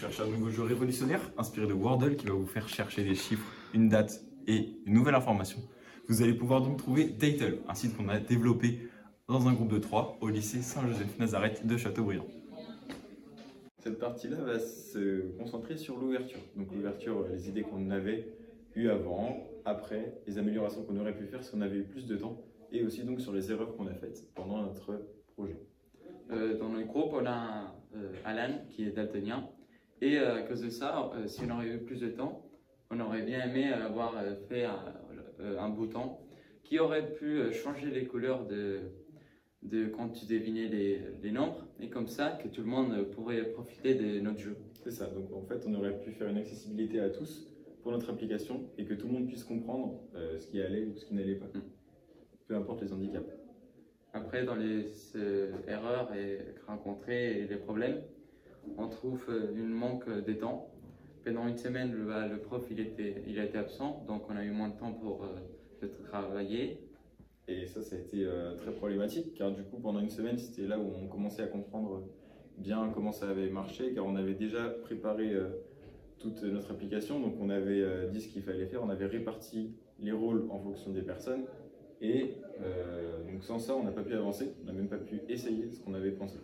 cherchez un nouveau jeu révolutionnaire inspiré de Wordle qui va vous faire chercher des chiffres, une date et une nouvelle information, vous allez pouvoir donc trouver Datel, un site qu'on a développé dans un groupe de trois au lycée Saint-Joseph-Nazareth de Châteaubriand. Cette partie-là va se concentrer sur l'ouverture. Donc l'ouverture, les idées qu'on avait eues avant, après, les améliorations qu'on aurait pu faire si on avait eu plus de temps, et aussi donc sur les erreurs qu'on a faites pendant notre projet. Euh, dans le groupe, on a euh, Alan qui est daltonien. Et euh, à cause de ça, euh, si on aurait eu plus de temps, on aurait bien aimé avoir euh, fait un, un bouton qui aurait pu changer les couleurs de, de quand tu devinais les, les nombres. Et comme ça, que tout le monde pourrait profiter de notre jeu. C'est ça, donc en fait on aurait pu faire une accessibilité à tous pour notre application et que tout le monde puisse comprendre euh, ce qui allait ou ce qui n'allait pas. Mm. Peu importe les handicaps. Après, dans les euh, erreurs et rencontrées et les problèmes, on trouve euh, une manque de temps. Pendant une semaine, le, bah, prof il était, il a été absent, donc on a eu moins de temps pour euh, travailler. Et ça, ça a été euh, très problématique car du coup pendant une semaine c'était là où on commençait à comprendre bien comment ça avait marché car on avait déjà préparé toute notre application, donc on avait dit ce qu'il fallait faire, on avait réparti les rôles en fonction des personnes et donc sans ça on n'a pas pu avancer, on n'a même pas pu essayer ce qu'on avait pensé.